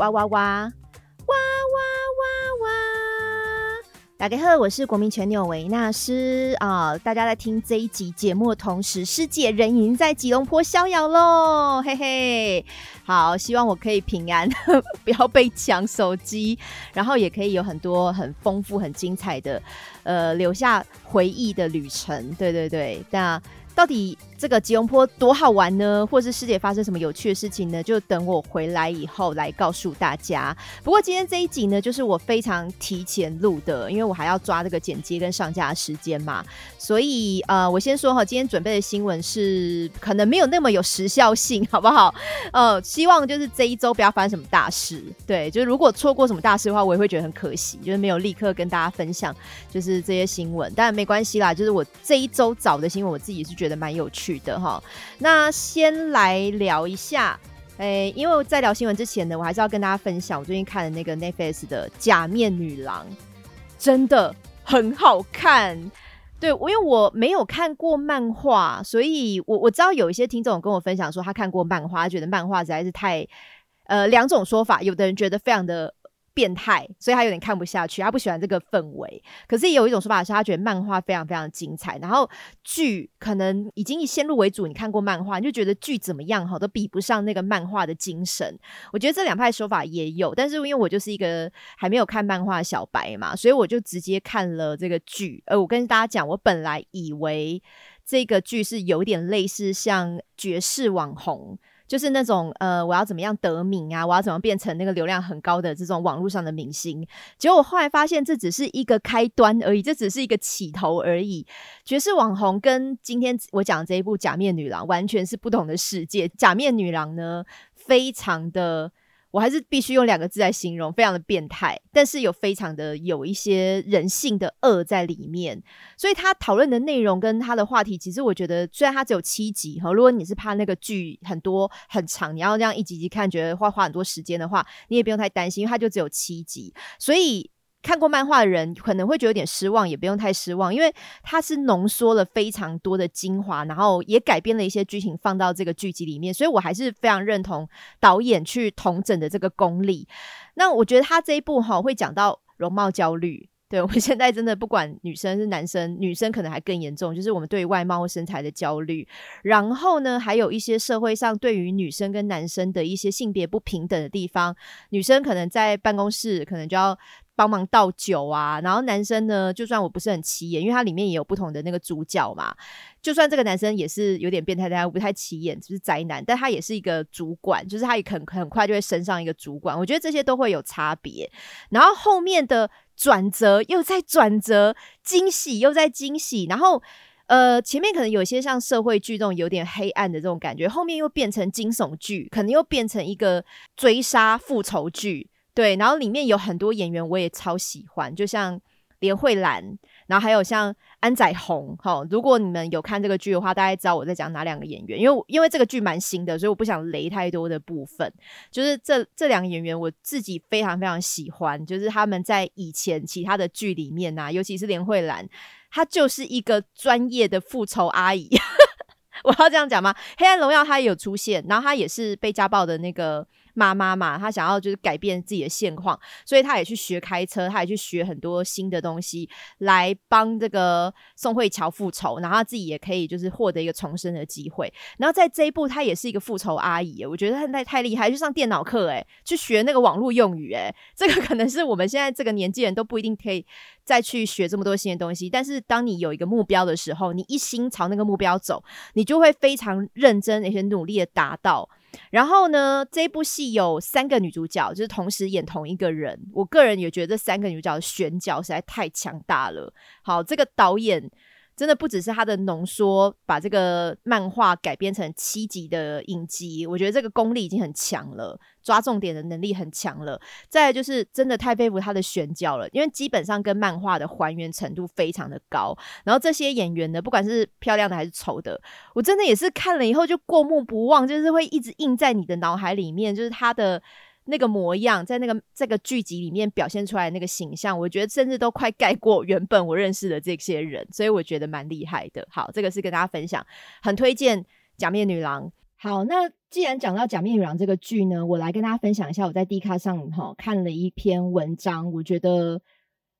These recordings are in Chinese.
哇哇哇哇哇哇哇！大家好，我是国民全纽维纳斯啊！大家在听这一集节目的同时，师姐人已经在吉隆坡逍遥喽，嘿嘿！好，希望我可以平安，不要被抢手机，然后也可以有很多很丰富、很精彩的，呃，留下回忆的旅程。对对对，那。到底这个吉隆坡多好玩呢？或是世界发生什么有趣的事情呢？就等我回来以后来告诉大家。不过今天这一集呢，就是我非常提前录的，因为我还要抓这个剪接跟上架的时间嘛。所以呃，我先说哈，今天准备的新闻是可能没有那么有时效性，好不好？呃，希望就是这一周不要发生什么大事。对，就是如果错过什么大事的话，我也会觉得很可惜，就是没有立刻跟大家分享就是这些新闻。但没关系啦，就是我这一周找的新闻，我自己是觉得蛮有趣的哈。那先来聊一下，哎，因为在聊新闻之前呢，我还是要跟大家分享我最近看的那个 Netflix 的《假面女郎》，真的很好看。对，因为我没有看过漫画，所以我我知道有一些听众跟我分享说他看过漫画，觉得漫画实在是太呃两种说法，有的人觉得非常的。变态，所以他有点看不下去，他不喜欢这个氛围。可是也有一种说法是，他觉得漫画非常非常精彩，然后剧可能已经以先入为主，你看过漫画，你就觉得剧怎么样哈，都比不上那个漫画的精神。我觉得这两派说法也有，但是因为我就是一个还没有看漫画的小白嘛，所以我就直接看了这个剧。呃，我跟大家讲，我本来以为这个剧是有点类似像绝世网红。就是那种呃，我要怎么样得名啊？我要怎么变成那个流量很高的这种网络上的明星？结果我后来发现，这只是一个开端而已，这只是一个起头而已。爵士网红跟今天我讲这一部《假面女郎》完全是不同的世界。《假面女郎》呢，非常的。我还是必须用两个字来形容，非常的变态，但是有非常的有一些人性的恶在里面。所以他讨论的内容跟他的话题，其实我觉得虽然他只有七集哈，如果你是怕那个剧很多很长，你要这样一集集看，觉得会花很多时间的话，你也不用太担心，因为他就只有七集，所以。看过漫画的人可能会觉得有点失望，也不用太失望，因为它是浓缩了非常多的精华，然后也改编了一些剧情放到这个剧集里面，所以我还是非常认同导演去同整的这个功力。那我觉得他这一部哈会讲到容貌焦虑，对我们现在真的不管女生是男生，女生可能还更严重，就是我们对外貌或身材的焦虑。然后呢，还有一些社会上对于女生跟男生的一些性别不平等的地方，女生可能在办公室可能就要。帮忙倒酒啊，然后男生呢，就算我不是很起眼，因为它里面也有不同的那个主角嘛。就算这个男生也是有点变态，但他不太起眼，就是宅男，但他也是一个主管，就是他也很很快就会升上一个主管。我觉得这些都会有差别。然后后面的转折又在转折，惊喜又在惊喜。然后呃，前面可能有些像社会剧这种有点黑暗的这种感觉，后面又变成惊悚剧，可能又变成一个追杀复仇剧。对，然后里面有很多演员，我也超喜欢，就像连慧兰，然后还有像安宰红。哈，如果你们有看这个剧的话，大概知道我在讲哪两个演员，因为因为这个剧蛮新的，所以我不想雷太多的部分。就是这这两个演员，我自己非常非常喜欢，就是他们在以前其他的剧里面呐，尤其是连慧兰，她就是一个专业的复仇阿姨。我要这样讲吗？黑暗荣耀她也有出现，然后她也是被家暴的那个。妈妈嘛，她想要就是改变自己的现况，所以她也去学开车，她也去学很多新的东西来帮这个宋慧乔复仇，然后她自己也可以就是获得一个重生的机会。然后在这一步，她也是一个复仇阿姨，我觉得她太太厉害，去上电脑课，诶，去学那个网络用语，诶，这个可能是我们现在这个年纪人都不一定可以再去学这么多新的东西。但是当你有一个目标的时候，你一心朝那个目标走，你就会非常认真而且努力的达到。然后呢，这部戏有三个女主角，就是同时演同一个人。我个人也觉得这三个女主角的选角实在太强大了。好，这个导演。真的不只是他的浓缩，把这个漫画改编成七集的影集，我觉得这个功力已经很强了，抓重点的能力很强了。再就是真的太佩服他的选角了，因为基本上跟漫画的还原程度非常的高。然后这些演员呢，不管是漂亮的还是丑的，我真的也是看了以后就过目不忘，就是会一直印在你的脑海里面，就是他的。那个模样，在那个这个剧集里面表现出来那个形象，我觉得甚至都快盖过原本我认识的这些人，所以我觉得蛮厉害的。好，这个是跟大家分享，很推荐《假面女郎》。好，那既然讲到《假面女郎》这个剧呢，我来跟大家分享一下我在 D 卡上哈看了一篇文章，我觉得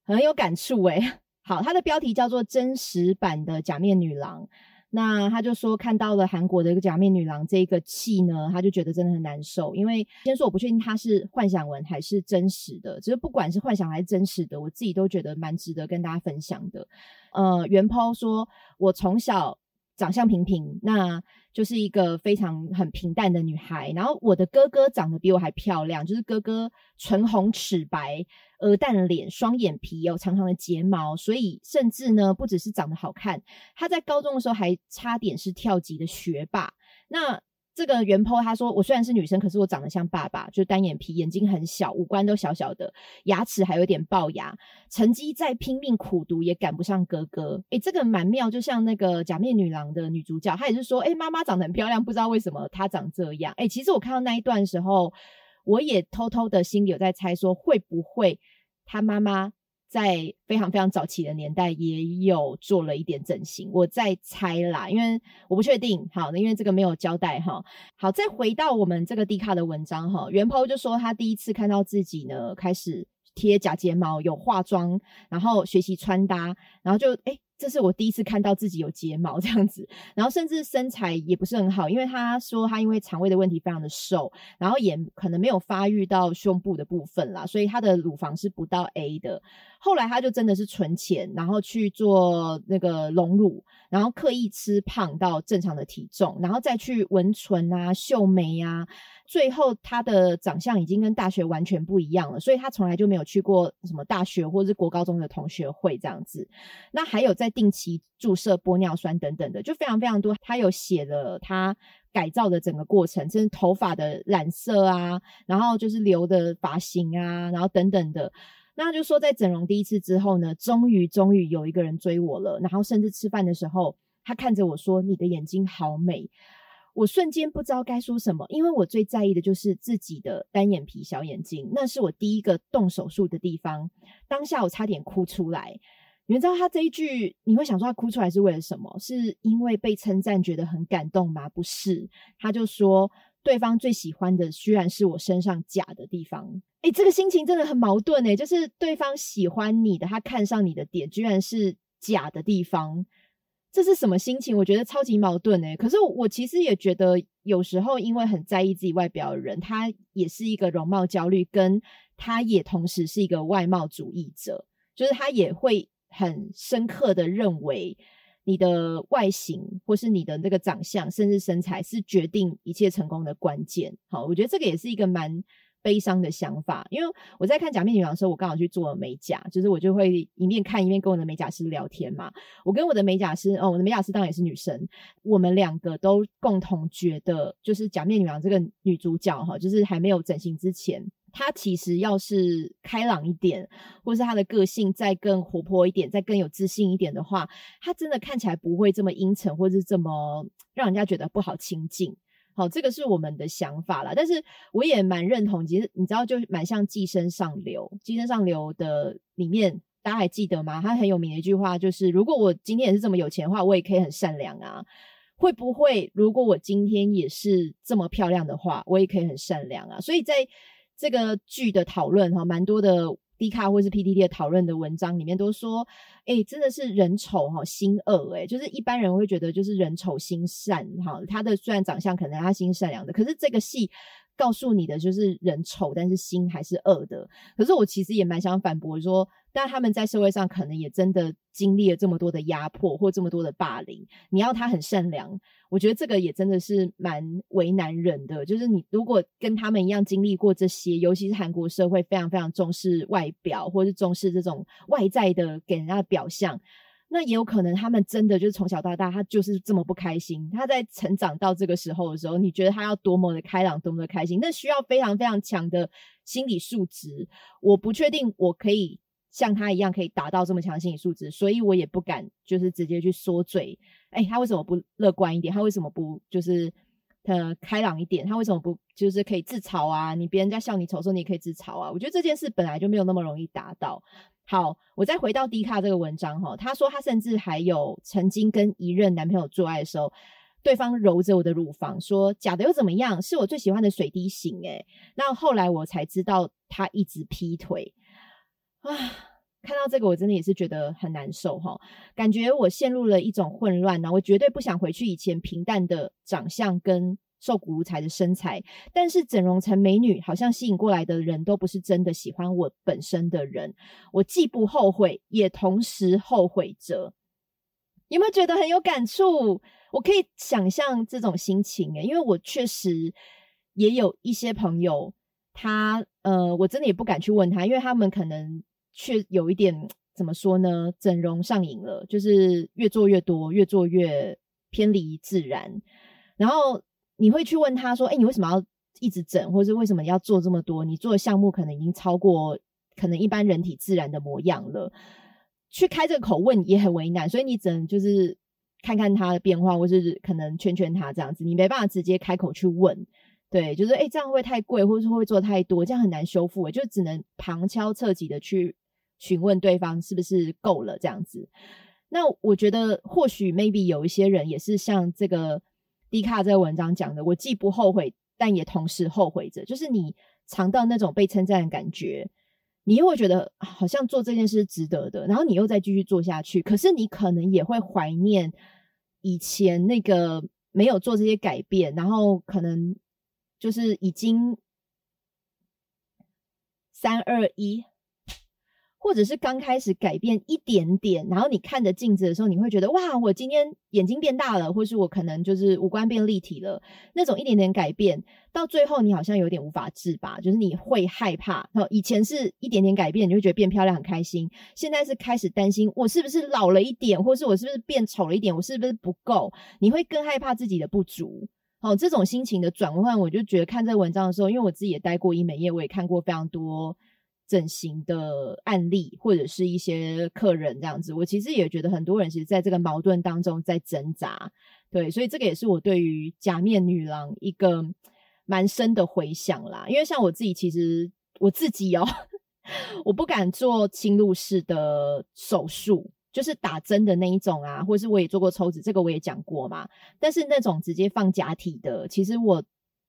很有感触诶。好，它的标题叫做《真实版的假面女郎》。那他就说看到了韩国的一个假面女郎这一个戏呢，他就觉得真的很难受。因为先说我不确定他是幻想文还是真实的，只是不管是幻想还是真实的，我自己都觉得蛮值得跟大家分享的。呃，袁抛说，我从小。长相平平，那就是一个非常很平淡的女孩。然后我的哥哥长得比我还漂亮，就是哥哥唇红齿白，鹅蛋脸，双眼皮，有长长的睫毛，所以甚至呢，不只是长得好看，他在高中的时候还差点是跳级的学霸。那这个原 po 他说，我虽然是女生，可是我长得像爸爸，就单眼皮，眼睛很小，五官都小小的，牙齿还有点龅牙，成绩再拼命苦读也赶不上哥哥。诶，这个蛮妙，就像那个假面女郎的女主角，她也是说，诶，妈妈长得很漂亮，不知道为什么她长这样。诶，其实我看到那一段时候，我也偷偷的心里有在猜，说会不会她妈妈。在非常非常早期的年代，也有做了一点整形，我在猜啦，因为我不确定。好，那因为这个没有交代哈。好，再回到我们这个 D 卡的文章哈，袁抛就说他第一次看到自己呢，开始贴假睫毛，有化妆，然后学习穿搭，然后就哎。这是我第一次看到自己有睫毛这样子，然后甚至身材也不是很好，因为他说他因为肠胃的问题非常的瘦，然后也可能没有发育到胸部的部分啦，所以他的乳房是不到 A 的。后来他就真的是存钱，然后去做那个隆乳，然后刻意吃胖到正常的体重，然后再去纹唇啊、秀眉啊。最后，他的长相已经跟大学完全不一样了，所以他从来就没有去过什么大学或者是国高中的同学会这样子。那还有在定期注射玻尿酸等等的，就非常非常多。他有写了他改造的整个过程，甚至头发的染色啊，然后就是留的发型啊，然后等等的。那就说，在整容第一次之后呢，终于终于有一个人追我了。然后甚至吃饭的时候，他看着我说：“你的眼睛好美。”我瞬间不知道该说什么，因为我最在意的就是自己的单眼皮小眼睛，那是我第一个动手术的地方。当下我差点哭出来。你们知道他这一句，你会想说他哭出来是为了什么？是因为被称赞觉得很感动吗？不是，他就说对方最喜欢的居然是我身上假的地方。诶，这个心情真的很矛盾诶，就是对方喜欢你的，他看上你的点居然是假的地方。这是什么心情？我觉得超级矛盾诶。可是我其实也觉得，有时候因为很在意自己外表的人，他也是一个容貌焦虑，跟他也同时是一个外貌主义者，就是他也会很深刻的认为你的外形或是你的那个长相，甚至身材是决定一切成功的关键。好，我觉得这个也是一个蛮。悲伤的想法，因为我在看《假面女郎》的时候，我刚好去做了美甲，就是我就会一面看一面跟我的美甲师聊天嘛。我跟我的美甲师，哦，我的美甲师当然也是女生，我们两个都共同觉得，就是《假面女郎》这个女主角哈，就是还没有整形之前，她其实要是开朗一点，或是她的个性再更活泼一点，再更有自信一点的话，她真的看起来不会这么阴沉，或是这么让人家觉得不好亲近。好，这个是我们的想法啦，但是我也蛮认同。其实你知道，就蛮像《寄生上流》。《寄生上流》的里面，大家还记得吗？他很有名的一句话就是：如果我今天也是这么有钱的话，我也可以很善良啊。会不会？如果我今天也是这么漂亮的话，我也可以很善良啊。所以在这个剧的讨论哈，蛮多的。D 卡或是 PDD 的讨论的文章里面都说，哎，真的是人丑哈心恶，哎，就是一般人会觉得就是人丑心善哈。他的虽然长相可能他心善良的，可是这个戏。告诉你的就是人丑，但是心还是恶的。可是我其实也蛮想反驳说，但他们在社会上可能也真的经历了这么多的压迫或这么多的霸凌。你要他很善良，我觉得这个也真的是蛮为难人的。就是你如果跟他们一样经历过这些，尤其是韩国社会非常非常重视外表，或是重视这种外在的给人家的表象。那也有可能，他们真的就是从小到大，他就是这么不开心。他在成长到这个时候的时候，你觉得他要多么的开朗，多么的开心？那需要非常非常强的心理素质。我不确定我可以像他一样可以达到这么强心理素质，所以我也不敢就是直接去说嘴。哎，他为什么不乐观一点？他为什么不就是呃开朗一点？他为什么不就是可以自嘲啊？你别人家笑你丑时候，你也可以自嘲啊？我觉得这件事本来就没有那么容易达到。好，我再回到迪卡这个文章哈，他说他甚至还有曾经跟一任男朋友做爱的时候，对方揉着我的乳房说：“假的又怎么样？是我最喜欢的水滴型。”诶，那后来我才知道他一直劈腿啊！看到这个，我真的也是觉得很难受哈，感觉我陷入了一种混乱呢。我绝对不想回去以前平淡的长相跟瘦骨如柴的身材，但是整容成美女，好像吸引过来的人都不是真的喜欢我本身的人。我既不后悔，也同时后悔着。有没有觉得很有感触？我可以想象这种心情诶，因为我确实也有一些朋友，他呃，我真的也不敢去问他，因为他们可能却有一点怎么说呢？整容上瘾了，就是越做越多，越做越偏离自然。然后你会去问他说：“哎，你为什么要一直整，或是为什么要做这么多？你做的项目可能已经超过可能一般人体自然的模样了。”去开这个口问也很为难，所以你只能就是看看他的变化，或是可能劝劝他这样子，你没办法直接开口去问，对，就是哎，这样会太贵，或是会做太多，这样很难修复，就只能旁敲侧击的去询问对方是不是够了这样子。那我觉得或许 maybe 有一些人也是像这个迪卡这个文章讲的，我既不后悔，但也同时后悔着，就是你尝到那种被称赞的感觉。你又会觉得好像做这件事值得的，然后你又再继续做下去。可是你可能也会怀念以前那个没有做这些改变，然后可能就是已经三二一。或者是刚开始改变一点点，然后你看着镜子的时候，你会觉得哇，我今天眼睛变大了，或是我可能就是五官变立体了，那种一点点改变，到最后你好像有点无法自拔，就是你会害怕。以前是一点点改变，你就觉得变漂亮很开心，现在是开始担心我是不是老了一点，或是我是不是变丑了一点，我是不是不够？你会更害怕自己的不足。好，这种心情的转换，我就觉得看这个文章的时候，因为我自己也待过医美业，我也看过非常多。整形的案例，或者是一些客人这样子，我其实也觉得很多人其实在这个矛盾当中在挣扎，对，所以这个也是我对于假面女郎一个蛮深的回想啦。因为像我自己，其实我自己哦，我不敢做侵入式的手术，就是打针的那一种啊，或是我也做过抽脂，这个我也讲过嘛。但是那种直接放假体的，其实我。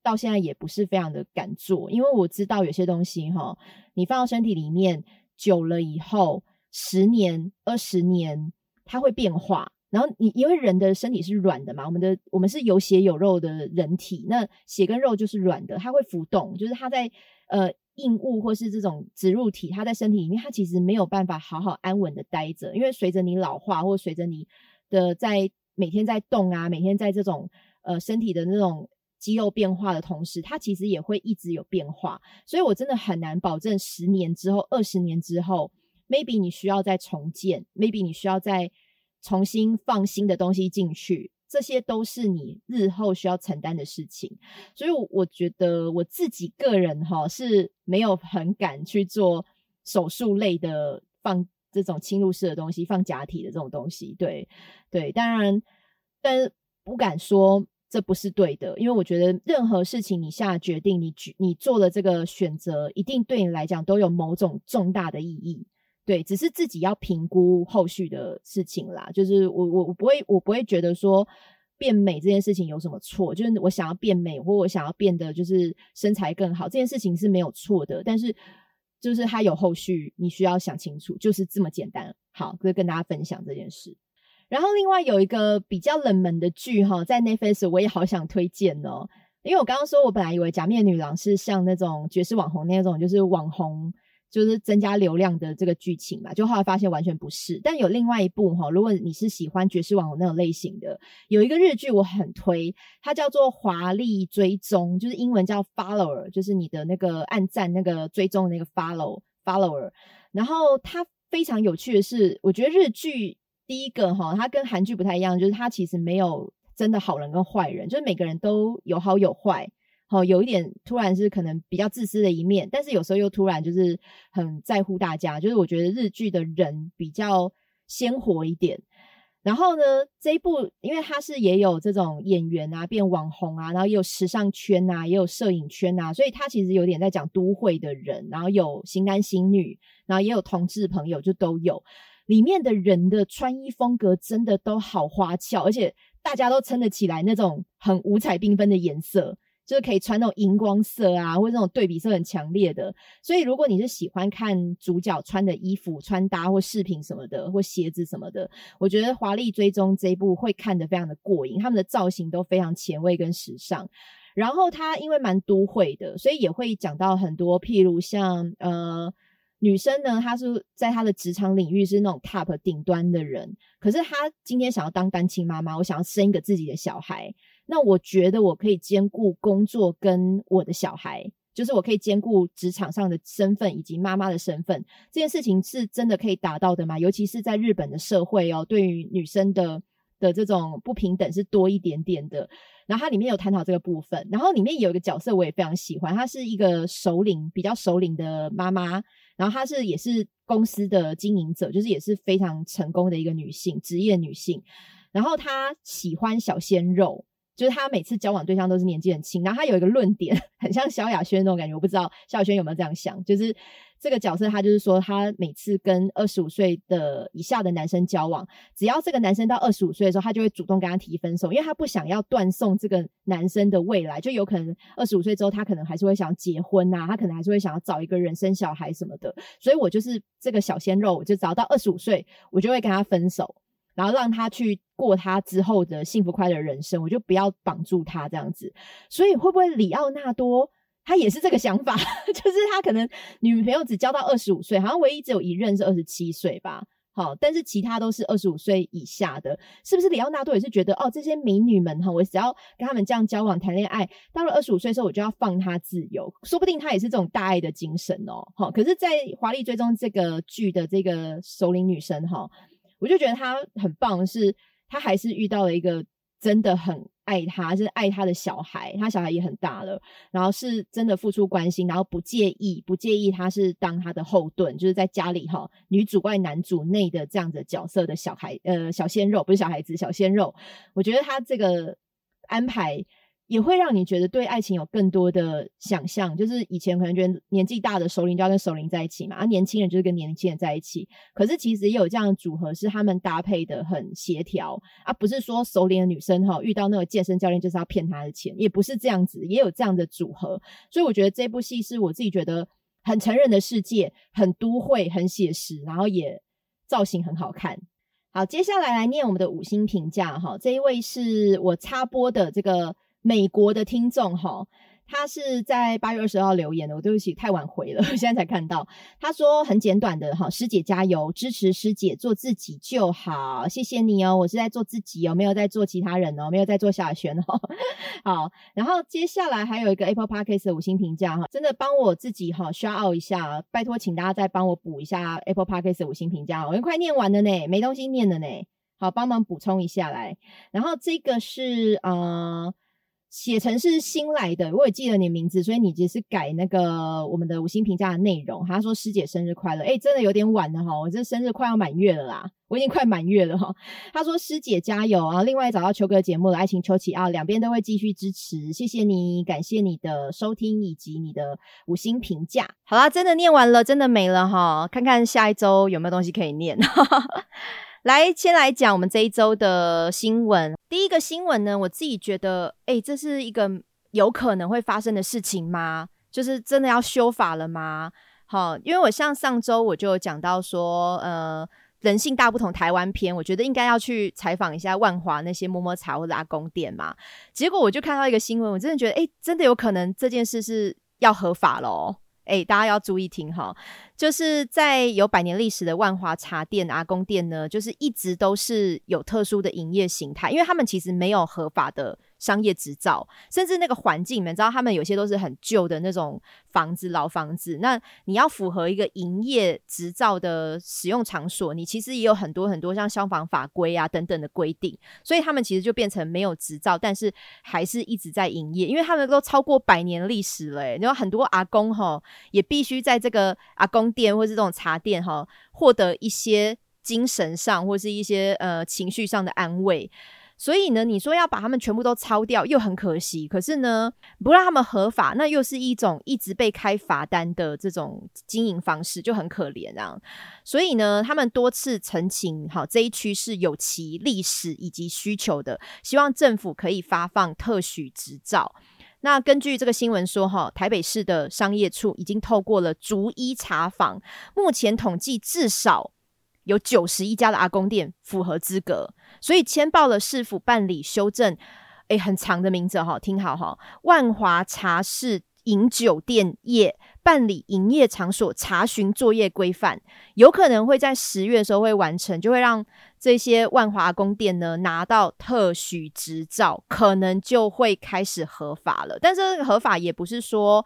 到现在也不是非常的敢做，因为我知道有些东西哈，你放到身体里面久了以后，十年、二十年它会变化。然后你因为人的身体是软的嘛，我们的我们是有血有肉的人体，那血跟肉就是软的，它会浮动，就是它在呃硬物或是这种植入体，它在身体里面，它其实没有办法好好安稳的待着，因为随着你老化，或随着你的在每天在动啊，每天在这种呃身体的那种。肌肉变化的同时，它其实也会一直有变化，所以我真的很难保证十年之后、二十年之后，maybe 你需要再重建，maybe 你需要再重新放新的东西进去，这些都是你日后需要承担的事情。所以我觉得我自己个人哈是没有很敢去做手术类的放这种侵入式的东西，放假体的这种东西。对对，当然，但不敢说。这不是对的，因为我觉得任何事情你下决定，你你做了这个选择，一定对你来讲都有某种重大的意义。对，只是自己要评估后续的事情啦。就是我我我不会我不会觉得说变美这件事情有什么错，就是我想要变美或我想要变得就是身材更好，这件事情是没有错的。但是就是它有后续，你需要想清楚，就是这么简单。好，以跟大家分享这件事。然后另外有一个比较冷门的剧哈，在 Netflix 我也好想推荐哦，因为我刚刚说我本来以为假面女郎是像那种爵士网红那种，就是网红就是增加流量的这个剧情嘛，就后来发现完全不是。但有另外一部哈，如果你是喜欢爵士网红那种类型的，有一个日剧我很推，它叫做《华丽追踪》，就是英文叫 Follower，就是你的那个按赞那个追踪那个 Follow Follower。然后它非常有趣的是，我觉得日剧。第一个哈，它跟韩剧不太一样，就是它其实没有真的好人跟坏人，就是每个人都有好有坏。好，有一点突然是可能比较自私的一面，但是有时候又突然就是很在乎大家。就是我觉得日剧的人比较鲜活一点。然后呢，这一部因为它是也有这种演员啊变网红啊，然后也有时尚圈啊，也有摄影圈啊，所以它其实有点在讲都会的人，然后有新男新女，然后也有同志朋友，就都有。里面的人的穿衣风格真的都好花俏，而且大家都撑得起来那种很五彩缤纷的颜色。就是可以穿那种荧光色啊，或者那种对比色很强烈的。所以，如果你是喜欢看主角穿的衣服、穿搭或饰品什么的，或鞋子什么的，我觉得《华丽追踪》这一部会看得非常的过瘾。他们的造型都非常前卫跟时尚。然后，它因为蛮都会的，所以也会讲到很多，譬如像呃女生呢，她是在她的职场领域是那种 top 顶端的人，可是她今天想要当单亲妈妈，我想要生一个自己的小孩。那我觉得我可以兼顾工作跟我的小孩，就是我可以兼顾职场上的身份以及妈妈的身份。这件事情是真的可以达到的吗？尤其是在日本的社会哦，对于女生的的这种不平等是多一点点的。然后它里面有探讨这个部分，然后里面有一个角色我也非常喜欢，她是一个首领，比较首领的妈妈。然后她是也是公司的经营者，就是也是非常成功的一个女性，职业女性。然后她喜欢小鲜肉。就是他每次交往对象都是年纪很轻，然后他有一个论点，很像萧亚轩那种感觉，我不知道萧亚轩有没有这样想。就是这个角色，他就是说，他每次跟二十五岁的以下的男生交往，只要这个男生到二十五岁的时候，他就会主动跟他提分手，因为他不想要断送这个男生的未来。就有可能二十五岁之后，他可能还是会想结婚啊，他可能还是会想要找一个人生小孩什么的。所以我就是这个小鲜肉，我就找到二十五岁，我就会跟他分手。然后让他去过他之后的幸福快乐人生，我就不要绑住他这样子。所以会不会里奥纳多他也是这个想法？就是他可能女朋友只交到二十五岁，好像唯一只有一任是二十七岁吧。好，但是其他都是二十五岁以下的，是不是里奥纳多也是觉得哦，这些美女们哈，我只要跟他们这样交往谈恋爱，到了二十五岁的时候，我就要放他自由。说不定他也是这种大爱的精神哦。好，可是，在《华丽追踪》这个剧的这个首领女生哈。我就觉得他很棒，是他还是遇到了一个真的很爱他，是爱他的小孩，他小孩也很大了，然后是真的付出关心，然后不介意，不介意他是当他的后盾，就是在家里哈，女主外男主内的这样的角色的小孩，呃，小鲜肉不是小孩子，小鲜肉，我觉得他这个安排。也会让你觉得对爱情有更多的想象，就是以前可能觉得年纪大的首领就要跟首领在一起嘛，啊年轻人就是跟年轻人在一起。可是其实也有这样的组合，是他们搭配的很协调，而不是说首领的女生哈遇到那个健身教练就是要骗他的钱，也不是这样子，也有这样的组合。所以我觉得这部戏是我自己觉得很成人的世界，很都会，很写实，然后也造型很好看。好，接下来来念我们的五星评价哈，这一位是我插播的这个。美国的听众哈，他是在八月二十号留言的，我对不起太晚回了，我 现在才看到。他说很简短的哈，师姐加油，支持师姐做自己就好，谢谢你哦，我是在做自己哦，没有在做其他人哦，没有在做小轩哦。好，然后接下来还有一个 Apple Podcast 的五星评价哈，真的帮我自己哈刷 out 一下，拜托请大家再帮我补一下 Apple Podcast 的五星评价，我快念完了呢，没东西念了呢，好帮忙补充一下来。然后这个是呃。写成是新来的，我也记得你名字，所以你只是改那个我们的五星评价的内容。他说师姐生日快乐，哎，真的有点晚了哈，我这生日快要满月了啦，我已经快满月了哈。他说师姐加油啊！另外找到秋哥节目的爱情秋起啊，两边都会继续支持，谢谢你，感谢你的收听以及你的五星评价。好啦，真的念完了，真的没了哈，看看下一周有没有东西可以念。来，先来讲我们这一周的新闻。第一个新闻呢，我自己觉得，哎，这是一个有可能会发生的事情吗？就是真的要修法了吗？好，因为我像上周我就有讲到说，呃，人性大不同台湾篇，我觉得应该要去采访一下万华那些摸摸茶或者阿公店嘛。结果我就看到一个新闻，我真的觉得，哎，真的有可能这件事是要合法喽。哎，大家要注意听哈，就是在有百年历史的万华茶店、阿公店呢，就是一直都是有特殊的营业形态，因为他们其实没有合法的。商业执照，甚至那个环境，你们知道，他们有些都是很旧的那种房子、老房子。那你要符合一个营业执照的使用场所，你其实也有很多很多像消防法规啊等等的规定。所以他们其实就变成没有执照，但是还是一直在营业，因为他们都超过百年历史了。然后很多阿公哈，也必须在这个阿公店或是这种茶店哈，获得一些精神上或是一些呃情绪上的安慰。所以呢，你说要把他们全部都抄掉，又很可惜。可是呢，不让他们合法，那又是一种一直被开罚单的这种经营方式，就很可怜啊。所以呢，他们多次澄清，好这一区是有其历史以及需求的，希望政府可以发放特许执照。那根据这个新闻说，哈，台北市的商业处已经透过了逐一查访，目前统计至少有九十一家的阿公店符合资格。所以签报了市府办理修正，诶，很长的名字哈，听好哈，万华茶室饮酒店业办理营业场所查询作业规范，有可能会在十月的时候会完成，就会让这些万华宫店呢拿到特许执照，可能就会开始合法了。但是合法也不是说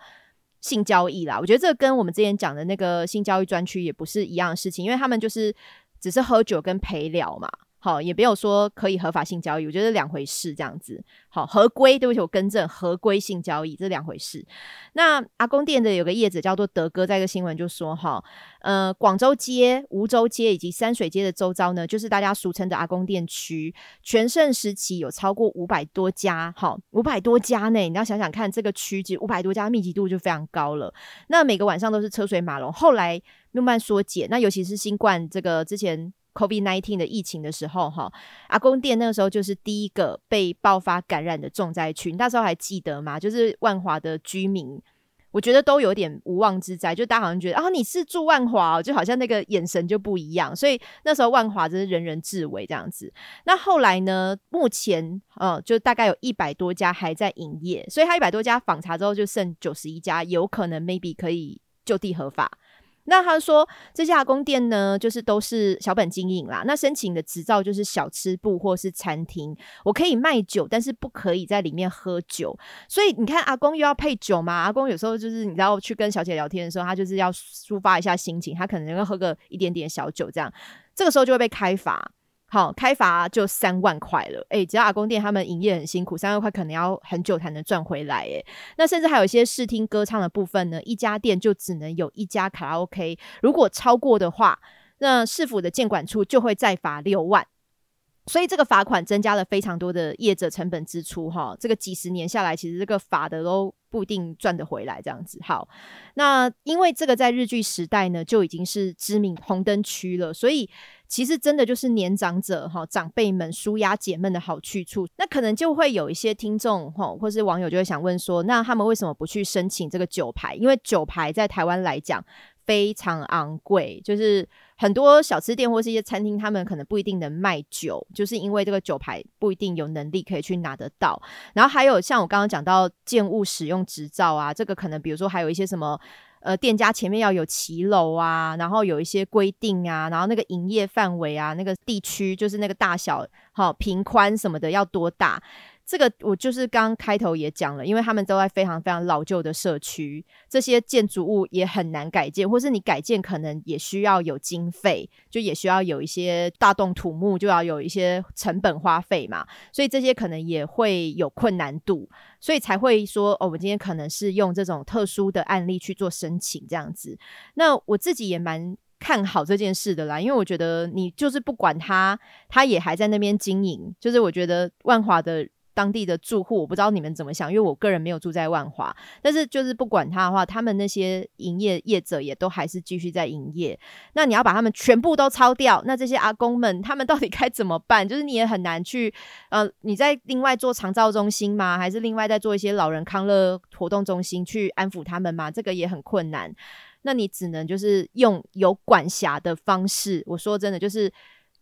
性交易啦，我觉得这跟我们之前讲的那个性交易专区也不是一样的事情，因为他们就是只是喝酒跟陪聊嘛。好，也没有说可以合法性交易，我觉得两回事。这样子，好，合规，对不起，我更正，合规性交易这两回事。那阿公店的有个业者叫做德哥，在一个新闻就说，哈，呃，广州街、梧州街以及山水街的周遭呢，就是大家俗称的阿公店区。全盛时期有超过五百多家，好，五百多家呢，你要想想看，这个区其实五百多家密集度就非常高了。那每个晚上都是车水马龙，后来慢慢缩减。那尤其是新冠这个之前。Covid nineteen 的疫情的时候，哈，阿公店那个时候就是第一个被爆发感染的重灾区。那时候还记得吗？就是万华的居民，我觉得都有点无妄之灾。就大家好像觉得啊，你是住万华，哦就好像那个眼神就不一样。所以那时候万华真是人人自危这样子。那后来呢？目前呃，就大概有一百多家还在营业，所以他一百多家访查之后就剩九十一家，有可能 maybe 可以就地合法。那他说，这家公店呢，就是都是小本经营啦。那申请的执照就是小吃部或是餐厅，我可以卖酒，但是不可以在里面喝酒。所以你看，阿公又要配酒嘛？阿公有时候就是你知道去跟小姐聊天的时候，他就是要抒发一下心情，他可能要喝个一点点小酒，这样这个时候就会被开罚。好，开罚就三万块了。哎，只要阿公店他们营业很辛苦，三万块可能要很久才能赚回来。哎，那甚至还有一些视听歌唱的部分呢，一家店就只能有一家卡拉 OK，如果超过的话，那市府的监管处就会再罚六万。所以这个罚款增加了非常多的业者成本支出。哈，这个几十年下来，其实这个罚的都固定赚得回来。这样子，好，那因为这个在日剧时代呢，就已经是知名红灯区了，所以。其实真的就是年长者哈，长辈们舒压解闷的好去处。那可能就会有一些听众哈，或是网友就会想问说，那他们为什么不去申请这个酒牌？因为酒牌在台湾来讲非常昂贵，就是很多小吃店或是一些餐厅，他们可能不一定能卖酒，就是因为这个酒牌不一定有能力可以去拿得到。然后还有像我刚刚讲到建物使用执照啊，这个可能比如说还有一些什么。呃，店家前面要有骑楼啊，然后有一些规定啊，然后那个营业范围啊，那个地区就是那个大小，好平宽什么的要多大。这个我就是刚开头也讲了，因为他们都在非常非常老旧的社区，这些建筑物也很难改建，或是你改建可能也需要有经费，就也需要有一些大动土木，就要有一些成本花费嘛，所以这些可能也会有困难度，所以才会说哦，我今天可能是用这种特殊的案例去做申请这样子。那我自己也蛮看好这件事的啦，因为我觉得你就是不管他，他也还在那边经营，就是我觉得万华的。当地的住户，我不知道你们怎么想，因为我个人没有住在万华。但是就是不管他的话，他们那些营业业者也都还是继续在营业。那你要把他们全部都抄掉，那这些阿公们他们到底该怎么办？就是你也很难去，呃，你在另外做长照中心吗？还是另外在做一些老人康乐活动中心去安抚他们吗？这个也很困难。那你只能就是用有管辖的方式。我说真的，就是。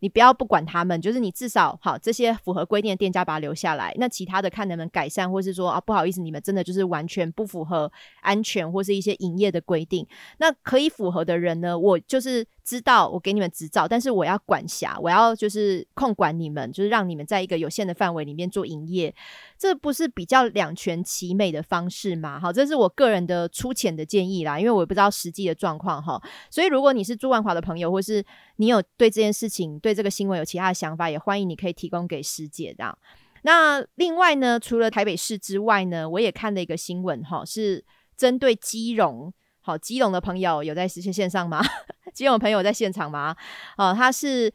你不要不管他们，就是你至少好这些符合规定的店家把它留下来。那其他的看能不能改善，或是说啊不好意思，你们真的就是完全不符合安全或是一些营业的规定。那可以符合的人呢，我就是知道我给你们执照，但是我要管辖，我要就是控管你们，就是让你们在一个有限的范围里面做营业。这不是比较两全其美的方式吗？好，这是我个人的粗浅的建议啦，因为我也不知道实际的状况哈。所以如果你是朱万华的朋友，或是你有对这件事情对这个新闻有其他的想法，也欢迎你可以提供给师姐的。那另外呢，除了台北市之外呢，我也看了一个新闻哈，是针对基隆。好，基隆的朋友有在实线线上吗？基隆朋友在现场吗？哦，它是。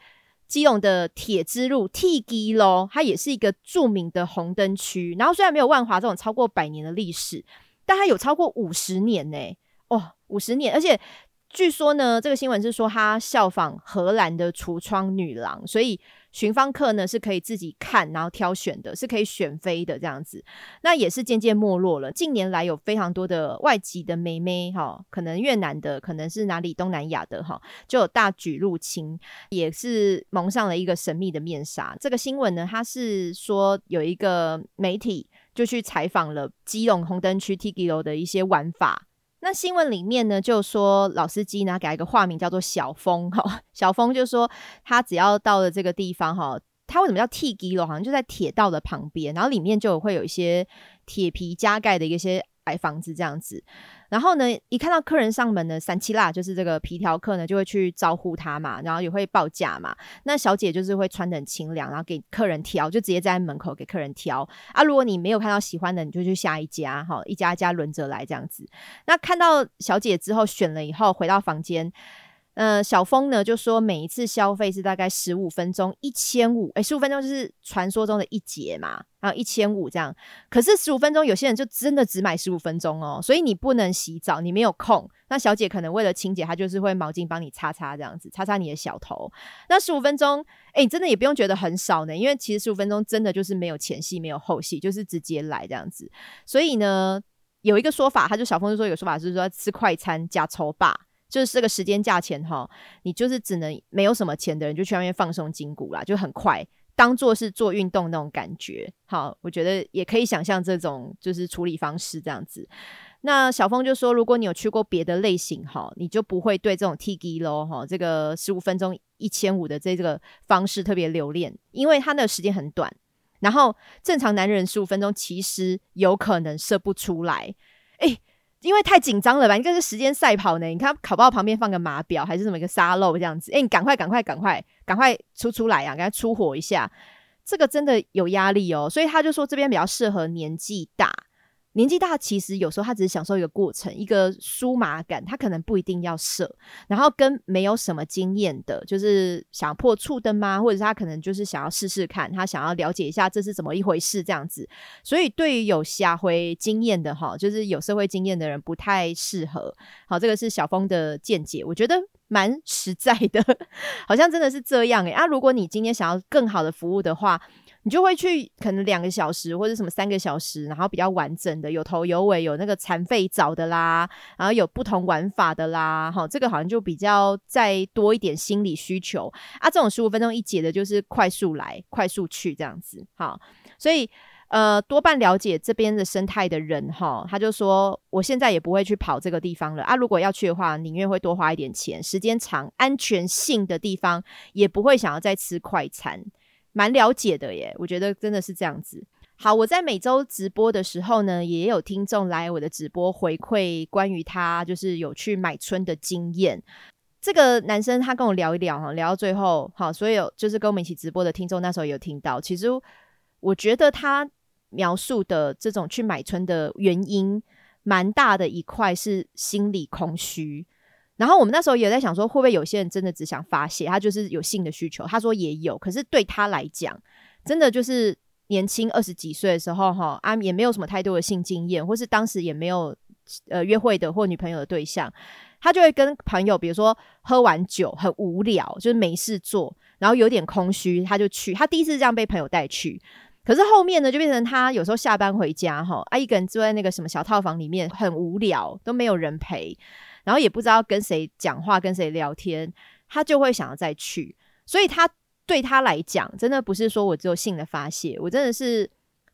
基隆的铁之路 T 基喽，它也是一个著名的红灯区。然后虽然没有万华这种超过百年的历史，但它有超过五十年呢。哦，五十年，而且。据说呢，这个新闻是说他效仿荷兰的橱窗女郎，所以寻芳客呢是可以自己看，然后挑选的，是可以选妃的这样子。那也是渐渐没落了。近年来有非常多的外籍的妹妹哈，可能越南的，可能是哪里东南亚的哈，就有大举入侵，也是蒙上了一个神秘的面纱。这个新闻呢，它是说有一个媒体就去采访了基隆红灯区 Tigo 的一些玩法。那新闻里面呢，就说老司机呢给一个化名叫做小峰哈，小峰就说他只要到了这个地方哈，他为什么叫 T G 楼？好像就在铁道的旁边，然后里面就会有一些铁皮加盖的一些。矮房子这样子，然后呢，一看到客人上门呢，三七辣就是这个皮条客呢，就会去招呼他嘛，然后也会报价嘛。那小姐就是会穿的很清凉，然后给客人挑，就直接在门口给客人挑啊。如果你没有看到喜欢的，你就去下一家，哈，一家一家轮着来这样子。那看到小姐之后选了以后，回到房间。呃，小峰呢就说每一次消费是大概十五分钟，一千五，哎，十五分钟就是传说中的一节嘛，然后一千五这样。可是十五分钟，有些人就真的只买十五分钟哦，所以你不能洗澡，你没有空。那小姐可能为了清洁，她就是会毛巾帮你擦擦这样子，擦擦你的小头。那十五分钟，哎，真的也不用觉得很少呢，因为其实十五分钟真的就是没有前戏，没有后戏，就是直接来这样子。所以呢，有一个说法，他就小峰就说有说法就是说吃快餐加抽霸。就是这个时间价钱哈，你就是只能没有什么钱的人就去外面放松筋骨啦，就很快当做是做运动那种感觉。好，我觉得也可以想象这种就是处理方式这样子。那小峰就说，如果你有去过别的类型哈，你就不会对这种 T G 咯哈，这个十五分钟一千五的这这个方式特别留恋，因为它的时间很短，然后正常男人十五分钟其实有可能射不出来，哎。因为太紧张了吧？应该是时间赛跑呢。你看考包旁边放个码表，还是什么一个沙漏这样子？哎，你赶快赶快赶快赶快出出来啊！赶快出火一下，这个真的有压力哦。所以他就说这边比较适合年纪大。年纪大，其实有时候他只是享受一个过程，一个舒麻感，他可能不一定要射。然后跟没有什么经验的，就是想破处的吗？或者是他可能就是想要试试看，他想要了解一下这是怎么一回事这样子。所以对于有下回经验的哈，就是有社会经验的人不太适合。好，这个是小峰的见解，我觉得蛮实在的，好像真的是这样诶。啊，如果你今天想要更好的服务的话。你就会去可能两个小时或者什么三个小时，然后比较完整的，有头有尾，有那个残废澡的啦，然后有不同玩法的啦，哈，这个好像就比较再多一点心理需求啊。这种十五分钟一节的，就是快速来，快速去这样子，好，所以呃，多半了解这边的生态的人哈，他就说，我现在也不会去跑这个地方了啊。如果要去的话，宁愿会多花一点钱，时间长，安全性的地方也不会想要再吃快餐。蛮了解的耶，我觉得真的是这样子。好，我在每周直播的时候呢，也有听众来我的直播回馈关于他就是有去买春的经验。这个男生他跟我聊一聊哈，聊到最后，好，所有就是跟我们一起直播的听众那时候有听到。其实我觉得他描述的这种去买春的原因，蛮大的一块是心理空虚。然后我们那时候也在想说，会不会有些人真的只想发泄，他就是有性的需求。他说也有，可是对他来讲，真的就是年轻二十几岁的时候，哈啊也没有什么太多的性经验，或是当时也没有呃约会的或女朋友的对象，他就会跟朋友，比如说喝完酒很无聊，就是没事做，然后有点空虚，他就去。他第一次这样被朋友带去，可是后面呢，就变成他有时候下班回家，哈啊一个人坐在那个什么小套房里面，很无聊，都没有人陪。然后也不知道跟谁讲话，跟谁聊天，他就会想要再去。所以他对他来讲，真的不是说我只有性的发泄，我真的是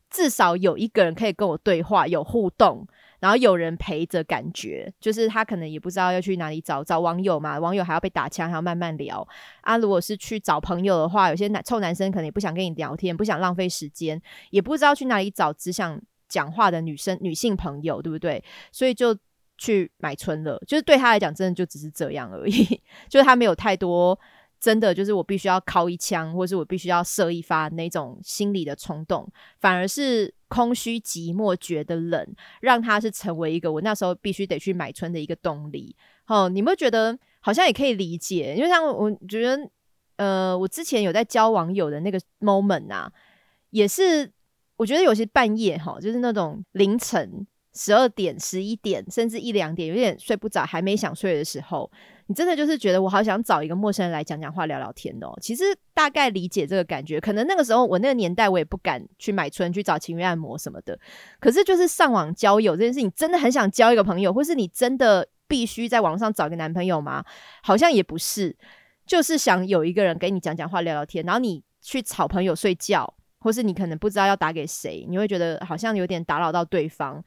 至少有一个人可以跟我对话，有互动，然后有人陪着，感觉就是他可能也不知道要去哪里找找网友嘛，网友还要被打枪，还要慢慢聊啊。如果是去找朋友的话，有些男臭男生可能也不想跟你聊天，不想浪费时间，也不知道去哪里找只想讲话的女生女性朋友，对不对？所以就。去买春了，就是对他来讲，真的就只是这样而已。就是他没有太多真的，就是我必须要敲一枪，或是我必须要射一发那种心理的冲动，反而是空虚、寂寞、觉得冷，让他是成为一个我那时候必须得去买春的一个动力。哦，你有没有觉得好像也可以理解？因为像我觉得呃，我之前有在交网友的那个 moment 啊，也是我觉得有些半夜哈，就是那种凌晨十二点、十一点，甚至一两点，有点睡不着，还没想睡的时候，你真的就是觉得我好想找一个陌生人来讲讲话、聊聊天哦。其实大概理解这个感觉，可能那个时候我那个年代我也不敢去买春去找情侣按摩什么的，可是就是上网交友这件事情，真的很想交一个朋友，或是你真的必须在网上找一个男朋友吗？好像也不是。就是想有一个人给你讲讲话、聊聊天，然后你去吵朋友睡觉，或是你可能不知道要打给谁，你会觉得好像有点打扰到对方，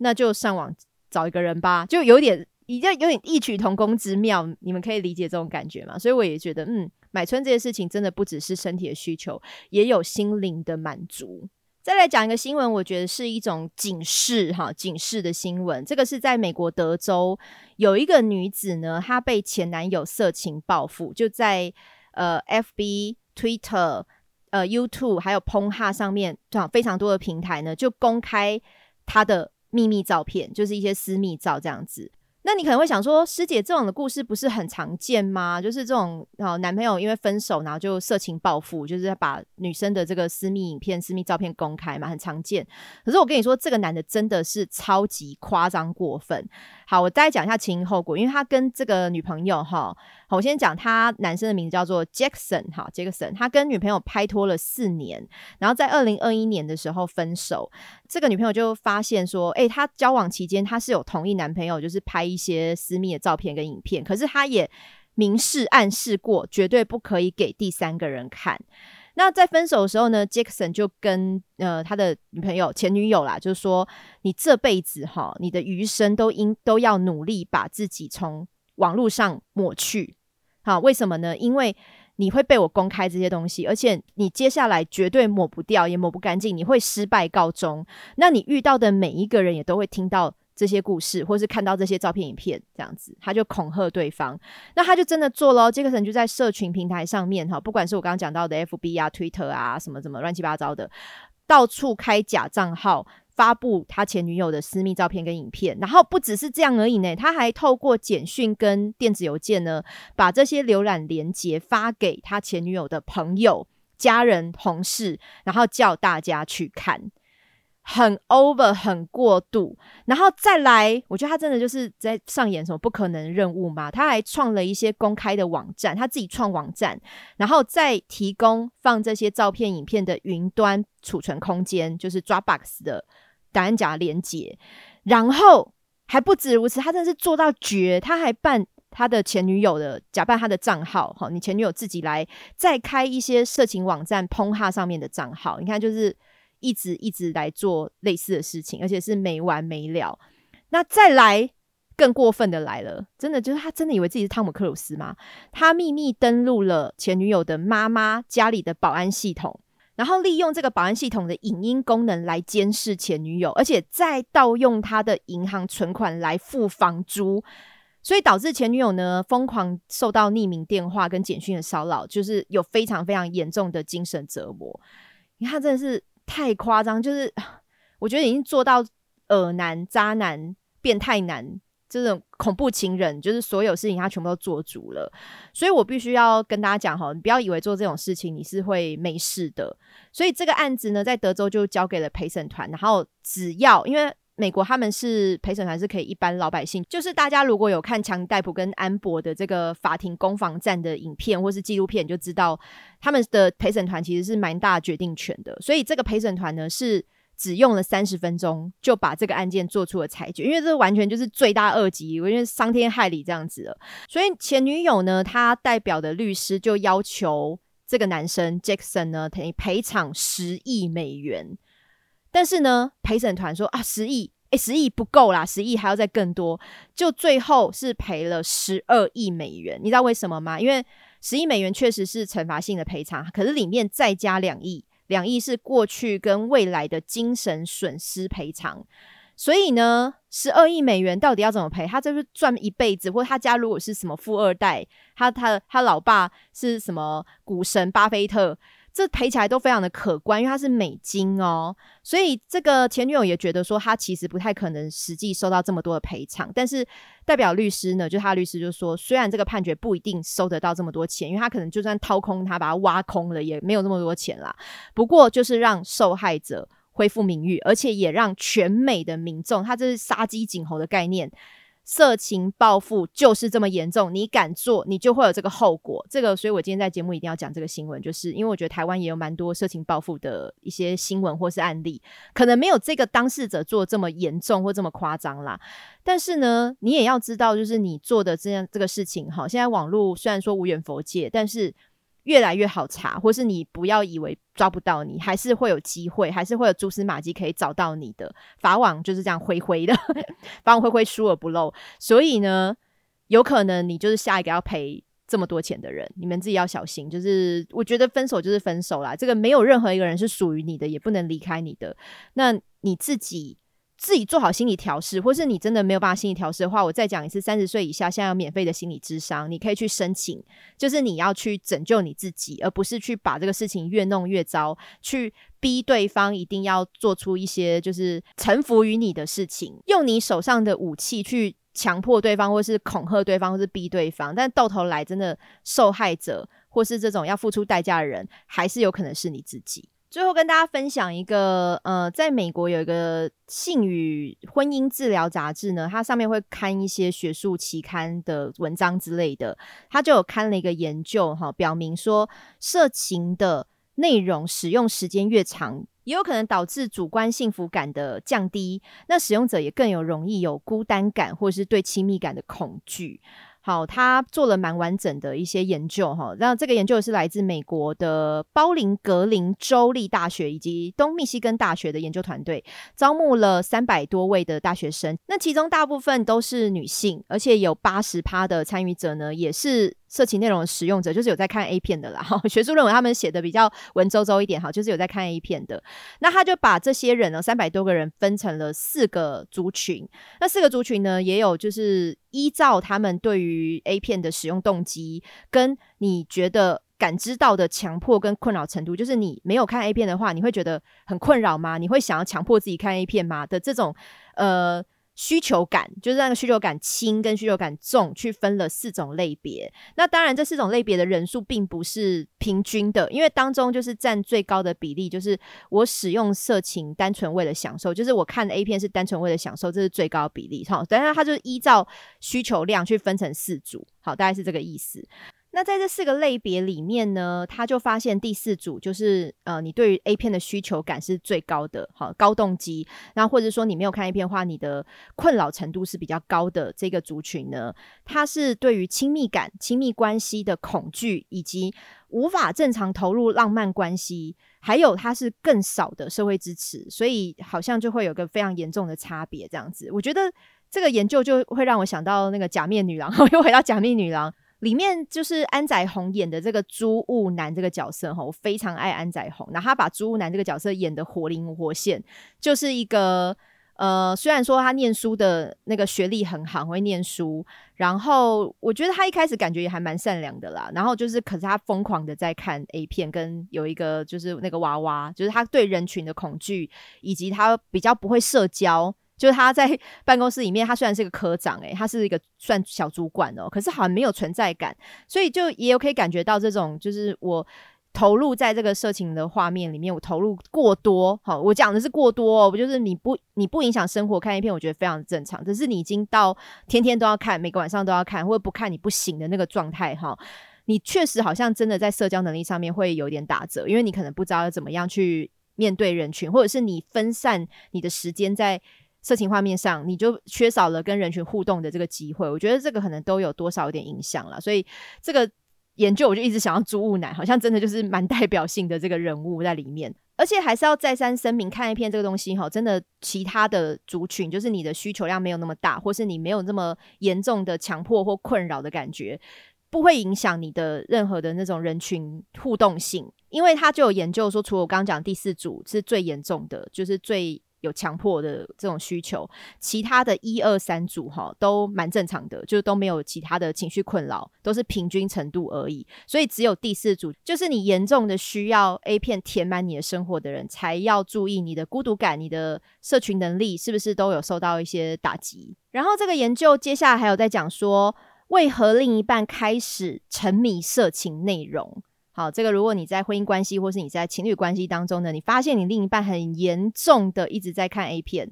那就上网找一个人吧，就有点已经有点异曲同工之妙。你们可以理解这种感觉吗？所以我也觉得，嗯，买春这件事情真的不只是身体的需求，也有心灵的满足。再来讲一个新闻，我觉得是一种警示哈，警示的新闻。这个是在美国德州有一个女子呢，她被前男友色情报复，就在呃 FB、Twitter、呃 YouTube 还有 p o n h a 上面，非常多的平台呢，就公开她的秘密照片，就是一些私密照这样子。那你可能会想说，师姐这种的故事不是很常见吗？就是这种啊，男朋友因为分手，然后就色情报复，就是把女生的这个私密影片、私密照片公开嘛，很常见。可是我跟你说，这个男的真的是超级夸张过分。好，我再讲一下前因后果，因为他跟这个女朋友哈，好，我先讲他男生的名字叫做 Jackson 哈，Jackson，他跟女朋友拍拖了四年，然后在二零二一年的时候分手。这个女朋友就发现说，哎，他交往期间他是有同意男朋友就是拍。一些私密的照片跟影片，可是他也明示暗示过，绝对不可以给第三个人看。那在分手的时候呢，Jackson 就跟呃他的女朋友前女友啦，就说你这辈子哈，你的余生都应都要努力把自己从网络上抹去。好，为什么呢？因为你会被我公开这些东西，而且你接下来绝对抹不掉，也抹不干净，你会失败告终。那你遇到的每一个人也都会听到。这些故事，或是看到这些照片、影片，这样子，他就恐吓对方。那他就真的做了。杰克森就在社群平台上面，哈，不管是我刚刚讲到的 F B 啊、Twitter 啊，什么什么乱七八糟的，到处开假账号，发布他前女友的私密照片跟影片。然后不只是这样而已呢，他还透过简讯跟电子邮件呢，把这些浏览链接发给他前女友的朋友、家人、同事，然后叫大家去看。很 over 很过度，然后再来，我觉得他真的就是在上演什么不可能任务嘛？他还创了一些公开的网站，他自己创网站，然后再提供放这些照片、影片的云端储存空间，就是 Dropbox 的档案夹连接。然后还不止如此，他真的是做到绝，他还办他的前女友的假扮他的账号，哈，你前女友自己来再开一些色情网站 p o 哈上面的账号，你看就是。一直一直来做类似的事情，而且是没完没了。那再来更过分的来了，真的就是他真的以为自己是汤姆克鲁斯吗？他秘密登录了前女友的妈妈家里的保安系统，然后利用这个保安系统的影音功能来监视前女友，而且再盗用他的银行存款来付房租，所以导致前女友呢疯狂受到匿名电话跟简讯的骚扰，就是有非常非常严重的精神折磨。你看，真的是。太夸张，就是我觉得已经做到恶男、渣男、变态男这种恐怖情人，就是所有事情他全部都做足了。所以我必须要跟大家讲哈，你不要以为做这种事情你是会没事的。所以这个案子呢，在德州就交给了陪审团，然后只要因为。美国他们是陪审团是可以，一般老百姓就是大家如果有看强戴普跟安博的这个法庭攻防战的影片或是纪录片，就知道他们的陪审团其实是蛮大决定权的。所以这个陪审团呢是只用了三十分钟就把这个案件做出了裁决，因为这完全就是罪大恶极，因为伤天害理这样子了。所以前女友呢，她代表的律师就要求这个男生 Jackson 呢，赔赔偿十亿美元。但是呢，陪审团说啊，十亿，诶，十亿不够啦，十亿还要再更多，就最后是赔了十二亿美元。你知道为什么吗？因为十亿美元确实是惩罚性的赔偿，可是里面再加两亿，两亿是过去跟未来的精神损失赔偿。所以呢，十二亿美元到底要怎么赔？他就是赚一辈子，或他家如果是什么富二代，他他他老爸是什么股神巴菲特。这赔起来都非常的可观，因为它是美金哦，所以这个前女友也觉得说，他其实不太可能实际收到这么多的赔偿。但是代表律师呢，就他律师就说，虽然这个判决不一定收得到这么多钱，因为他可能就算掏空他，把它挖空了，也没有那么多钱啦。不过就是让受害者恢复名誉，而且也让全美的民众，他这是杀鸡儆猴的概念。色情报复就是这么严重，你敢做，你就会有这个后果。这个，所以我今天在节目一定要讲这个新闻，就是因为我觉得台湾也有蛮多色情报复的一些新闻或是案例，可能没有这个当事者做这么严重或这么夸张啦。但是呢，你也要知道，就是你做的这样这个事情，哈，现在网络虽然说无远佛界，但是。越来越好查，或是你不要以为抓不到你，还是会有机会，还是会有蛛丝马迹可以找到你的。法网就是这样灰灰的，法网恢恢，疏而不漏。所以呢，有可能你就是下一个要赔这么多钱的人，你们自己要小心。就是我觉得分手就是分手啦，这个没有任何一个人是属于你的，也不能离开你的。那你自己。自己做好心理调试，或是你真的没有办法心理调试的话，我再讲一次：三十岁以下现在有免费的心理智商，你可以去申请。就是你要去拯救你自己，而不是去把这个事情越弄越糟，去逼对方一定要做出一些就是臣服于你的事情，用你手上的武器去强迫对方，或是恐吓对方，或是逼对方。但到头来，真的受害者或是这种要付出代价的人，还是有可能是你自己。最后跟大家分享一个，呃，在美国有一个性与婚姻治疗杂志呢，它上面会刊一些学术期刊的文章之类的，它就有刊了一个研究，哈，表明说色情的内容使用时间越长，也有可能导致主观幸福感的降低，那使用者也更有容易有孤单感或是对亲密感的恐惧。好，他做了蛮完整的一些研究哈，那这个研究是来自美国的包林格林州立大学以及东密西根大学的研究团队，招募了三百多位的大学生，那其中大部分都是女性，而且有八十趴的参与者呢，也是。色情内容的使用者就是有在看 A 片的啦，哈，学术论文他们写的比较文绉绉一点，哈，就是有在看 A 片的。那他就把这些人呢，三百多个人分成了四个族群。那四个族群呢，也有就是依照他们对于 A 片的使用动机，跟你觉得感知到的强迫跟困扰程度，就是你没有看 A 片的话，你会觉得很困扰吗？你会想要强迫自己看 A 片吗？的这种呃。需求感就是那个需求感轻跟需求感重，去分了四种类别。那当然，这四种类别的人数并不是平均的，因为当中就是占最高的比例，就是我使用色情单纯为了享受，就是我看 A 片是单纯为了享受，这是最高比例。好，等下它就是依照需求量去分成四组，好，大概是这个意思。那在这四个类别里面呢，他就发现第四组就是呃，你对于 A 片的需求感是最高的，好高动机，然后或者说你没有看 A 片话，你的困扰程度是比较高的这个族群呢，它是对于亲密感、亲密关系的恐惧，以及无法正常投入浪漫关系，还有它是更少的社会支持，所以好像就会有个非常严重的差别。这样子，我觉得这个研究就会让我想到那个假面女郎，又回到假面女郎。里面就是安宰红演的这个朱雾男这个角色哈，我非常爱安宰红。那他把朱雾男这个角色演的活灵活现，就是一个呃，虽然说他念书的那个学历很好，会念书，然后我觉得他一开始感觉也还蛮善良的啦。然后就是，可是他疯狂的在看 A 片，跟有一个就是那个娃娃，就是他对人群的恐惧，以及他比较不会社交。就是他在 办公室里面，他虽然是个科长，诶，他是一个算小主管哦，可是好像没有存在感，所以就也有可以感觉到这种，就是我投入在这个色情的画面里面，我投入过多，好，我讲的是过多，哦，不就是你不你不影响生活看一片，我觉得非常正常，只是你已经到天天都要看，每个晚上都要看，或者不看你不行的那个状态，哈，你确实好像真的在社交能力上面会有点打折，因为你可能不知道怎么样去面对人群，或者是你分散你的时间在。色情画面上，你就缺少了跟人群互动的这个机会。我觉得这个可能都有多少有点影响了。所以这个研究，我就一直想要朱雾男，好像真的就是 蛮代表性的这个人物在里面。而且还是要再三声明，看一片这个东西哈，真的其他的族群，就是你的需求量没有那么大，或是你没有那么严重的强迫或困扰的感觉，不会影响你的任何的那种人群互动性。因为他就有研究说，除了我刚刚讲第四组是最严重的，就是最。有强迫的这种需求，其他的一二三组哈都蛮正常的，就都没有其他的情绪困扰，都是平均程度而已。所以只有第四组，就是你严重的需要 A 片填满你的生活的人，才要注意你的孤独感、你的社群能力是不是都有受到一些打击。然后这个研究接下来还有在讲说，为何另一半开始沉迷色情内容。好，这个如果你在婚姻关系或是你在情侣关系当中呢，你发现你另一半很严重的一直在看 A 片，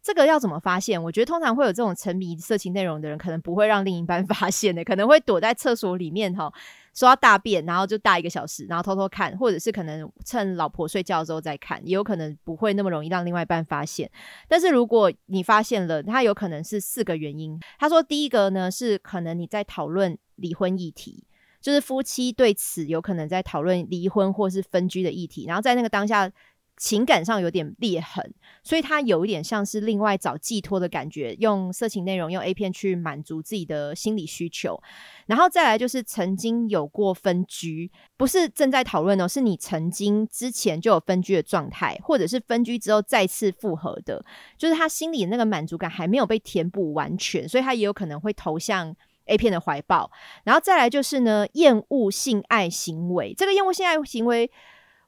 这个要怎么发现？我觉得通常会有这种沉迷色情内容的人，可能不会让另一半 发现的，可能会躲在厕所里面哈，说要大便，然后就大一个小时，然后偷偷看，或者是可能趁老婆睡觉之后再看，也有可能不会那么容易让另外一半发现。但是如果你发现了，它有可能是四个原因。他说，第一个呢是可能你在讨论离婚议题。就是夫妻对此有可能在讨论离婚或是分居的议题，然后在那个当下情感上有点裂痕，所以他有一点像是另外找寄托的感觉，用色情内容、用 A 片去满足自己的心理需求。然后再来就是曾经有过分居，不是正在讨论哦，是你曾经之前就有分居的状态，或者是分居之后再次复合的，就是他心里那个满足感还没有被填补完全，所以他也有可能会投向。A 片的怀抱，然后再来就是呢，厌恶性爱行为。这个厌恶性爱行为，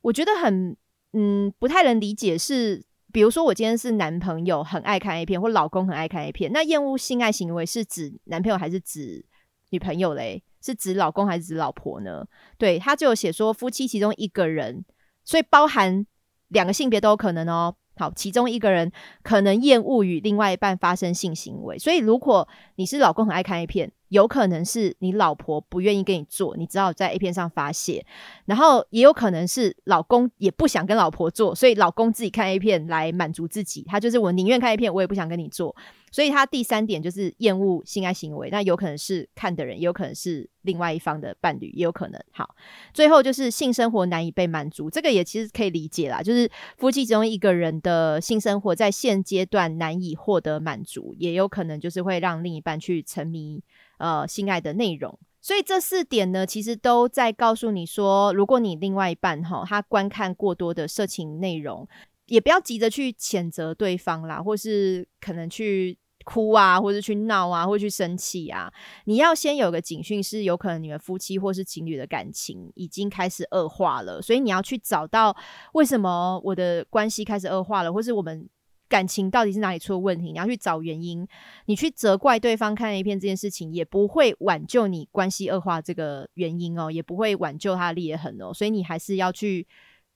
我觉得很嗯不太能理解。是比如说，我今天是男朋友很爱看 A 片，或老公很爱看 A 片，那厌恶性爱行为是指男朋友还是指女朋友嘞？是指老公还是指老婆呢？对他就有写说夫妻其中一个人，所以包含两个性别都有可能哦。好，其中一个人可能厌恶与另外一半发生性行为，所以如果你是老公很爱看 A 片。有可能是你老婆不愿意跟你做，你只好在 A 片上发泄，然后也有可能是老公也不想跟老婆做，所以老公自己看 A 片来满足自己。他就是我宁愿看 A 片，我也不想跟你做。所以他第三点就是厌恶性爱行为，那有可能是看的人，也有可能是另外一方的伴侣，也有可能。好，最后就是性生活难以被满足，这个也其实可以理解啦，就是夫妻中一个人的性生活在现阶段难以获得满足，也有可能就是会让另一半去沉迷。呃，性爱的内容，所以这四点呢，其实都在告诉你说，如果你另外一半哈，他观看过多的色情内容，也不要急着去谴责对方啦，或是可能去哭啊，或者去闹啊，或去生气啊。你要先有个警讯，是有可能你们夫妻或是情侣的感情已经开始恶化了，所以你要去找到为什么我的关系开始恶化了，或是我们。感情到底是哪里出了问题？你要去找原因，你去责怪对方看 A 片这件事情，也不会挽救你关系恶化这个原因哦，也不会挽救他的裂痕哦。所以你还是要去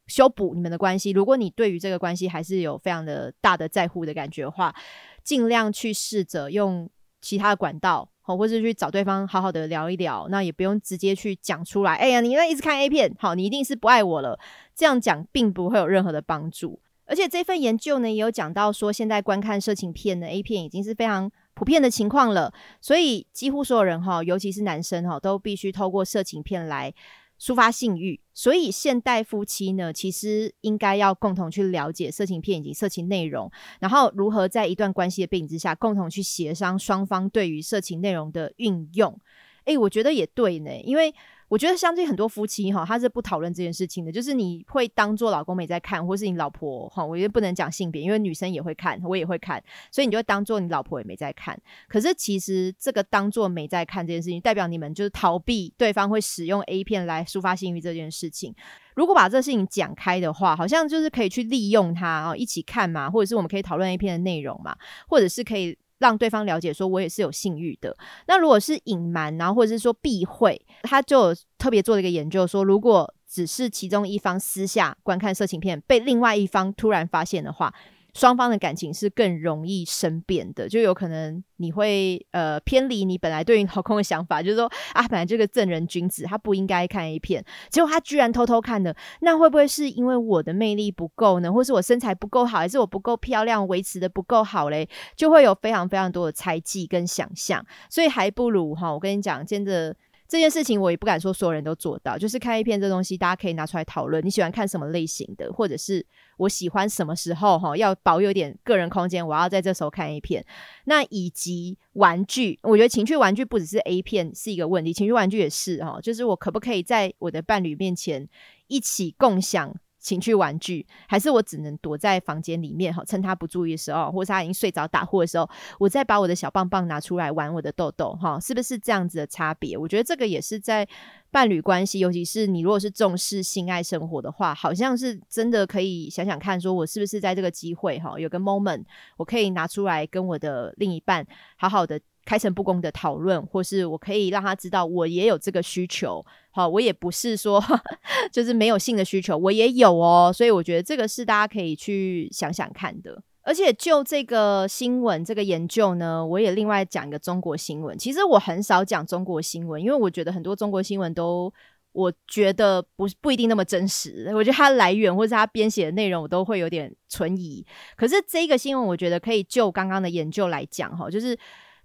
修补你们的关系。如果你对于这个关系还是有非常的大的在乎的感觉的话，尽量去试着用其他的管道，或是去找对方好好的聊一聊。那也不用直接去讲出来。哎呀，你那一直看 A 片，好，你一定是不爱我了。这样讲并不会有任何的帮助。而且这份研究呢，也有讲到说，现在观看色情片的 A 片已经是非常普遍的情况了。所以几乎所有人哈，尤其是男生哈，都必须透过色情片来抒发性欲。所以现代夫妻呢，其实应该要共同去了解色情片以及色情内容，然后如何在一段关系的背景之下，共同去协商双方对于色情内容的运用。诶，我觉得也对呢，因为。我觉得相对很多夫妻哈，他是不讨论这件事情的，就是你会当做老公没在看，或是你老婆哈，我觉得不能讲性别，因为女生也会看，我也会看，所以你就当做你老婆也没在看。可是其实这个当做没在看这件事情，代表你们就是逃避对方会使用 A 片来抒发性欲这件事情。如果把这事情讲开的话，好像就是可以去利用它啊，一起看嘛，或者是我们可以讨论 A 片的内容嘛，或者是可以。让对方了解，说我也是有性欲的。那如果是隐瞒，然后或者是说避讳，他就特别做了一个研究，说如果只是其中一方私下观看色情片，被另外一方突然发现的话。双方的感情是更容易生变的，就有可能你会呃偏离你本来对于老公的想法，就是说啊，本来这个正人君子他不应该看 A 片，结果他居然偷偷看的，那会不会是因为我的魅力不够呢，或是我身材不够好，还是我不够漂亮，维持的不够好嘞？就会有非常非常多的猜忌跟想象，所以还不如哈，我跟你讲，真的。这件事情我也不敢说所有人都做到，就是看 A 片这东西，大家可以拿出来讨论。你喜欢看什么类型的，或者是我喜欢什么时候哈，要保有点个人空间，我要在这时候看 A 片。那以及玩具，我觉得情趣玩具不只是 A 片是一个问题，情趣玩具也是哈，就是我可不可以在我的伴侣面前一起共享。情趣玩具，还是我只能躲在房间里面哈，趁他不注意的时候，或是他已经睡着打呼的时候，我再把我的小棒棒拿出来玩我的豆豆哈，是不是这样子的差别？我觉得这个也是在伴侣关系，尤其是你如果是重视性爱生活的话，好像是真的可以想想看，说我是不是在这个机会哈，有个 moment 我可以拿出来跟我的另一半好好的。开诚布公的讨论，或是我可以让他知道我也有这个需求，好，我也不是说 就是没有性的需求，我也有哦，所以我觉得这个是大家可以去想想看的。而且就这个新闻这个研究呢，我也另外讲一个中国新闻。其实我很少讲中国新闻，因为我觉得很多中国新闻都我觉得不不一定那么真实。我觉得它来源或者它编写的内容，我都会有点存疑。可是这个新闻，我觉得可以就刚刚的研究来讲，哈，就是。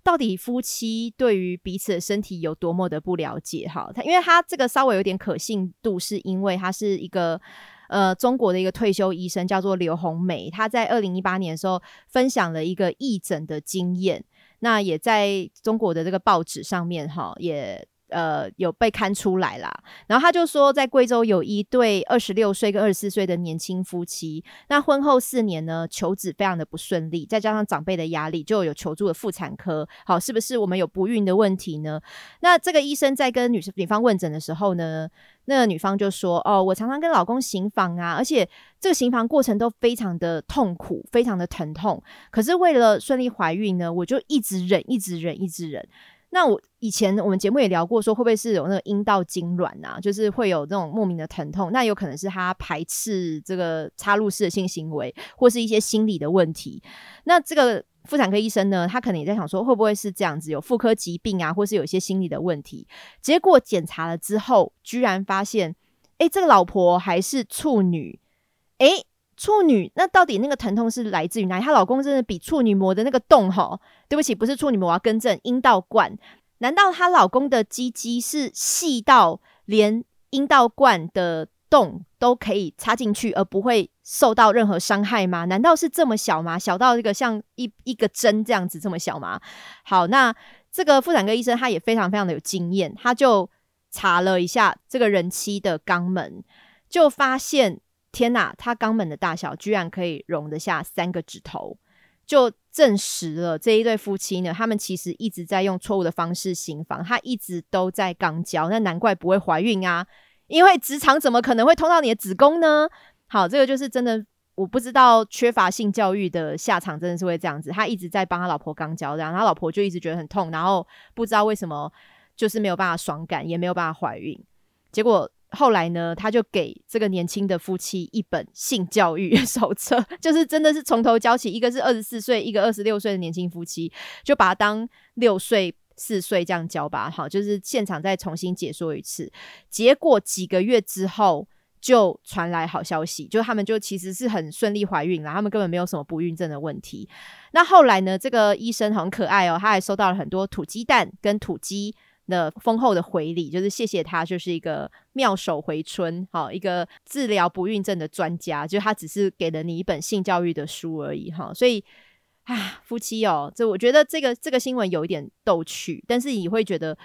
到底夫妻对于彼此的身体有多么的不了解？哈，他因为他这个稍微有点可信度，是因为他是一个呃中国的一个退休医生，叫做刘红梅。他在二零一八年的时候分享了一个义诊的经验，那也在中国的这个报纸上面哈也。呃，有被看出来啦。然后他就说，在贵州有一对二十六岁跟二十四岁的年轻夫妻，那婚后四年呢，求子非常的不顺利，再加上长辈的压力，就有求助了妇产科。好，是不是我们有不孕的问题呢？那这个医生在跟女女方问诊的时候呢，那女方就说：“哦，我常常跟老公行房啊，而且这个行房过程都非常的痛苦，非常的疼痛。可是为了顺利怀孕呢，我就一直忍，一直忍，一直忍。”那我以前我们节目也聊过，说会不会是有那个阴道痉挛啊，就是会有这种莫名的疼痛？那有可能是他排斥这个插入式的性行为，或是一些心理的问题。那这个妇产科医生呢，他可能也在想说，会不会是这样子，有妇科疾病啊，或是有一些心理的问题？结果检查了之后，居然发现，哎，这个老婆还是处女，哎。处女，那到底那个疼痛是来自于哪里？她老公真的比处女膜的那个洞哈？对不起，不是处女膜，我要更正，阴道冠。难道她老公的鸡鸡是细到连阴道冠的洞都可以插进去，而不会受到任何伤害吗？难道是这么小吗？小到一个像一一个针这样子这么小吗？好，那这个妇产科医生他也非常非常的有经验，他就查了一下这个人妻的肛门，就发现。天呐，他肛门的大小居然可以容得下三个指头，就证实了这一对夫妻呢，他们其实一直在用错误的方式行房，他一直都在肛交，那难怪不会怀孕啊！因为直肠怎么可能会通到你的子宫呢？好，这个就是真的，我不知道缺乏性教育的下场真的是会这样子，他一直在帮他老婆肛交，然后他老婆就一直觉得很痛，然后不知道为什么就是没有办法爽感，也没有办法怀孕，结果。后来呢，他就给这个年轻的夫妻一本性教育 手册，就是真的是从头教起。一个是二十四岁，一个二十六岁的年轻夫妻，就把他当六岁、四岁这样教吧。好，就是现场再重新解说一次。结果几个月之后，就传来好消息，就他们就其实是很顺利怀孕了，他们根本没有什么不孕症的问题。那后来呢，这个医生很可爱哦，他还收到了很多土鸡蛋跟土鸡。的丰厚的回礼，就是谢谢他，就是一个妙手回春，好一个治疗不孕症的专家，就他只是给了你一本性教育的书而已，哈，所以啊，夫妻哦，这我觉得这个这个新闻有一点逗趣，但是你会觉得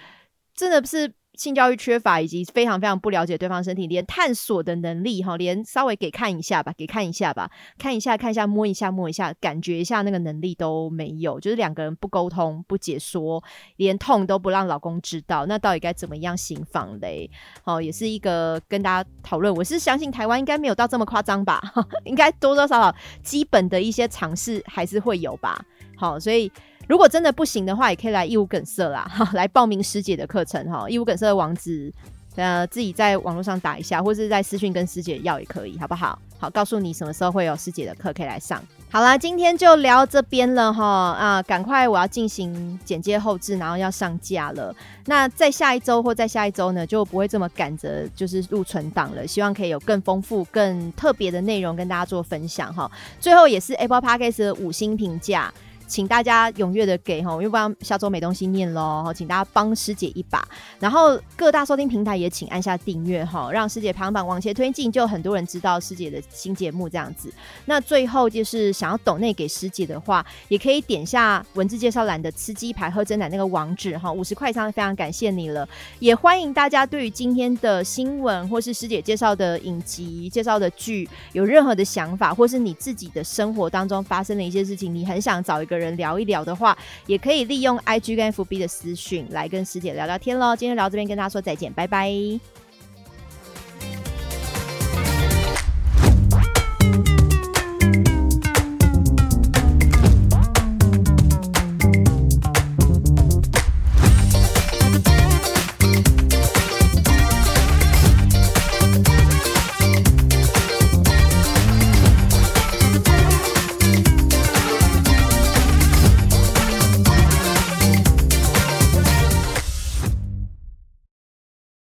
真的是。性教育缺乏，以及非常非常不了解对方身体，连探索的能力哈，连稍微给看一下吧，给看一下吧，看一下看一下，摸一下摸一下，感觉一下那个能力都没有，就是两个人不沟通不解说，连痛都不让老公知道，那到底该怎么样行房嘞？好，也是一个跟大家讨论。我是相信台湾应该没有到这么夸张吧，应该多多少少基本的一些尝试还是会有吧。好，所以。如果真的不行的话，也可以来义务梗塞啦，哈来报名师姐的课程哈。义务梗塞的网址，呃，自己在网络上打一下，或是在私讯跟师姐要也可以，好不好？好，告诉你什么时候会有师姐的课可以来上。好啦，今天就聊这边了哈啊，赶快我要进行剪接后置，然后要上架了。那在下一周或在下一周呢，就不会这么赶着就是录存档了。希望可以有更丰富、更特别的内容跟大家做分享哈。最后也是 Apple Podcast 的五星评价。请大家踊跃的给哈，要不然下周没东西念喽。请大家帮师姐一把，然后各大收听平台也请按下订阅哈，让师姐排行榜往前推进，就很多人知道师姐的新节目这样子。那最后就是想要抖内给师姐的话，也可以点下文字介绍栏的吃鸡排喝真奶那个网址哈，五十块以上非常感谢你了。也欢迎大家对于今天的新闻或是师姐介绍的影集、介绍的剧有任何的想法，或是你自己的生活当中发生的一些事情，你很想找一个人人聊一聊的话，也可以利用 IG 跟 FB 的私讯来跟师姐聊聊天喽。今天聊这边跟大家说再见，拜拜。